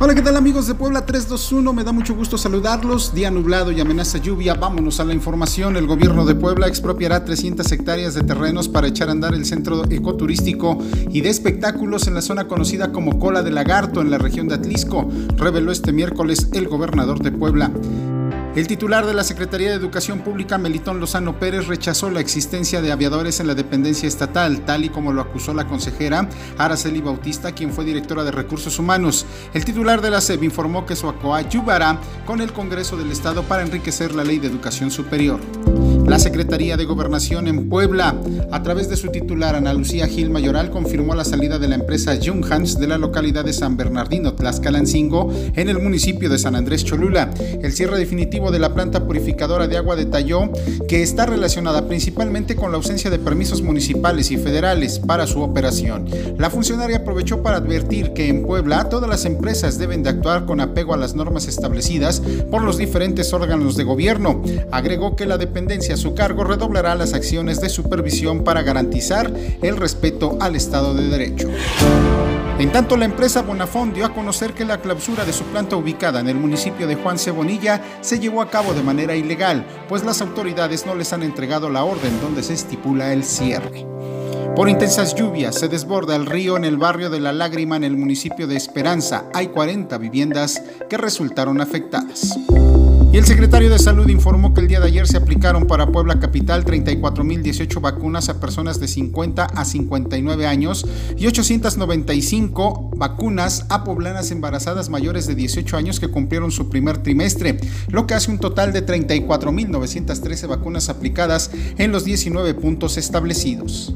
Hola, ¿qué tal amigos de Puebla 321? Me da mucho gusto saludarlos. Día nublado y amenaza lluvia. Vámonos a la información. El gobierno de Puebla expropiará 300 hectáreas de terrenos para echar a andar el centro ecoturístico y de espectáculos en la zona conocida como Cola de Lagarto en la región de Atlisco, reveló este miércoles el gobernador de Puebla. El titular de la Secretaría de Educación Pública, Melitón Lozano Pérez, rechazó la existencia de aviadores en la dependencia estatal, tal y como lo acusó la consejera Araceli Bautista, quien fue directora de Recursos Humanos. El titular de la SEB informó que su ayudará con el Congreso del Estado para enriquecer la Ley de Educación Superior. La Secretaría de Gobernación en Puebla, a través de su titular Ana Lucía Gil Mayoral, confirmó la salida de la empresa Junghans de la localidad de San Bernardino, Tlaxcalancingo, en el municipio de San Andrés Cholula. El cierre definitivo de la planta purificadora de agua detalló que está relacionada principalmente con la ausencia de permisos municipales y federales para su operación. La funcionaria aprovechó para advertir que en Puebla todas las empresas deben de actuar con apego a las normas establecidas por los diferentes órganos de gobierno. Agregó que la dependencia su cargo redoblará las acciones de supervisión para garantizar el respeto al Estado de Derecho. En tanto, la empresa Bonafón dio a conocer que la clausura de su planta ubicada en el municipio de Juan Cebonilla se llevó a cabo de manera ilegal, pues las autoridades no les han entregado la orden donde se estipula el cierre. Por intensas lluvias se desborda el río en el barrio de La Lágrima en el municipio de Esperanza. Hay 40 viviendas que resultaron afectadas. Y el secretario de Salud informó que el día de ayer se aplicaron para Puebla Capital 34.018 vacunas a personas de 50 a 59 años y 895 vacunas a poblanas embarazadas mayores de 18 años que cumplieron su primer trimestre, lo que hace un total de 34.913 vacunas aplicadas en los 19 puntos establecidos.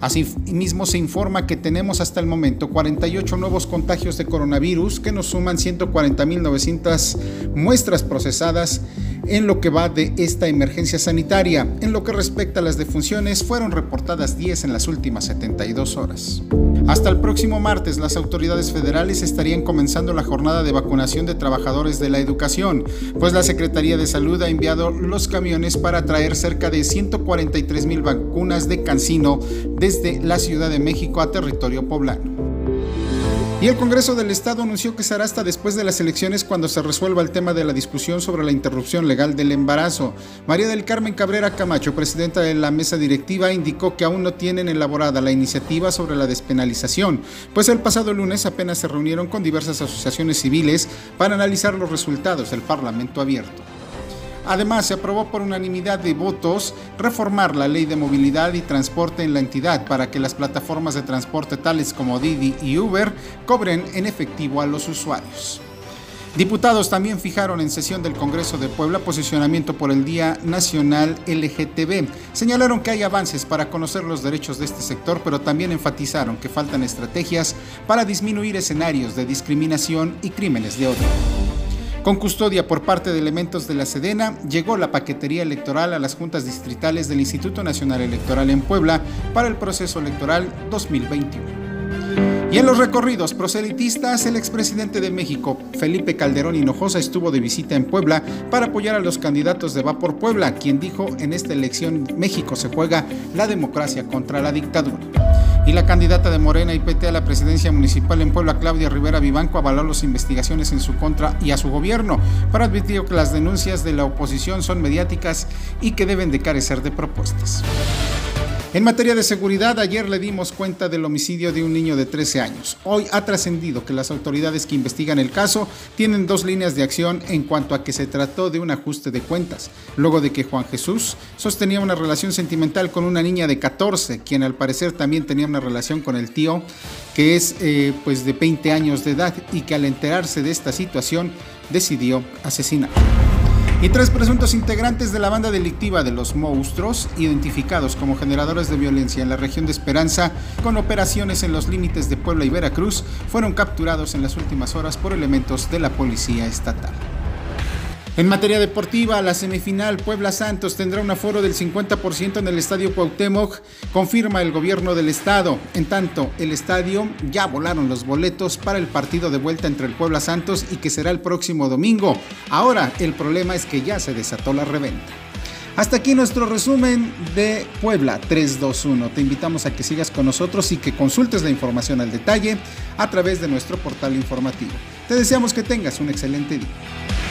Asimismo, se informa que tenemos hasta el momento 48 nuevos contagios de coronavirus que nos suman 140.900 muestras procesadas en lo que va de esta emergencia sanitaria. En lo que respecta a las defunciones, fueron reportadas 10 en las últimas 72 horas. Hasta el próximo martes, las autoridades federales estarían comenzando la jornada de vacunación de trabajadores de la educación, pues la Secretaría de Salud ha enviado los camiones para traer cerca de 143 mil vacunas de Cancino desde la Ciudad de México a territorio poblano. Y el Congreso del Estado anunció que será hasta después de las elecciones cuando se resuelva el tema de la discusión sobre la interrupción legal del embarazo. María del Carmen Cabrera Camacho, presidenta de la mesa directiva, indicó que aún no tienen elaborada la iniciativa sobre la despenalización, pues el pasado lunes apenas se reunieron con diversas asociaciones civiles para analizar los resultados del Parlamento abierto. Además, se aprobó por unanimidad de votos reformar la ley de movilidad y transporte en la entidad para que las plataformas de transporte tales como Didi y Uber cobren en efectivo a los usuarios. Diputados también fijaron en sesión del Congreso de Puebla posicionamiento por el Día Nacional LGTB. Señalaron que hay avances para conocer los derechos de este sector, pero también enfatizaron que faltan estrategias para disminuir escenarios de discriminación y crímenes de odio. Con custodia por parte de elementos de la Sedena, llegó la paquetería electoral a las juntas distritales del Instituto Nacional Electoral en Puebla para el proceso electoral 2021. Y en los recorridos proselitistas, el expresidente de México, Felipe Calderón Hinojosa, estuvo de visita en Puebla para apoyar a los candidatos de Va por Puebla, quien dijo en esta elección México se juega la democracia contra la dictadura. Y la candidata de Morena y PT a la presidencia municipal en Puebla, Claudia Rivera Vivanco, avaló las investigaciones en su contra y a su gobierno, para advertir que las denuncias de la oposición son mediáticas y que deben de carecer de propuestas. En materia de seguridad, ayer le dimos cuenta del homicidio de un niño de 13 años. Hoy ha trascendido que las autoridades que investigan el caso tienen dos líneas de acción en cuanto a que se trató de un ajuste de cuentas, luego de que Juan Jesús sostenía una relación sentimental con una niña de 14, quien al parecer también tenía una relación con el tío, que es eh, pues de 20 años de edad y que al enterarse de esta situación decidió asesinar y tres presuntos integrantes de la banda delictiva de los monstruos, identificados como generadores de violencia en la región de Esperanza, con operaciones en los límites de Puebla y Veracruz, fueron capturados en las últimas horas por elementos de la Policía Estatal. En materia deportiva, la semifinal Puebla Santos tendrá un aforo del 50% en el Estadio Cuauhtémoc, confirma el gobierno del estado. En tanto, el estadio ya volaron los boletos para el partido de vuelta entre el Puebla Santos y que será el próximo domingo. Ahora, el problema es que ya se desató la reventa. Hasta aquí nuestro resumen de Puebla 321. Te invitamos a que sigas con nosotros y que consultes la información al detalle a través de nuestro portal informativo. Te deseamos que tengas un excelente día.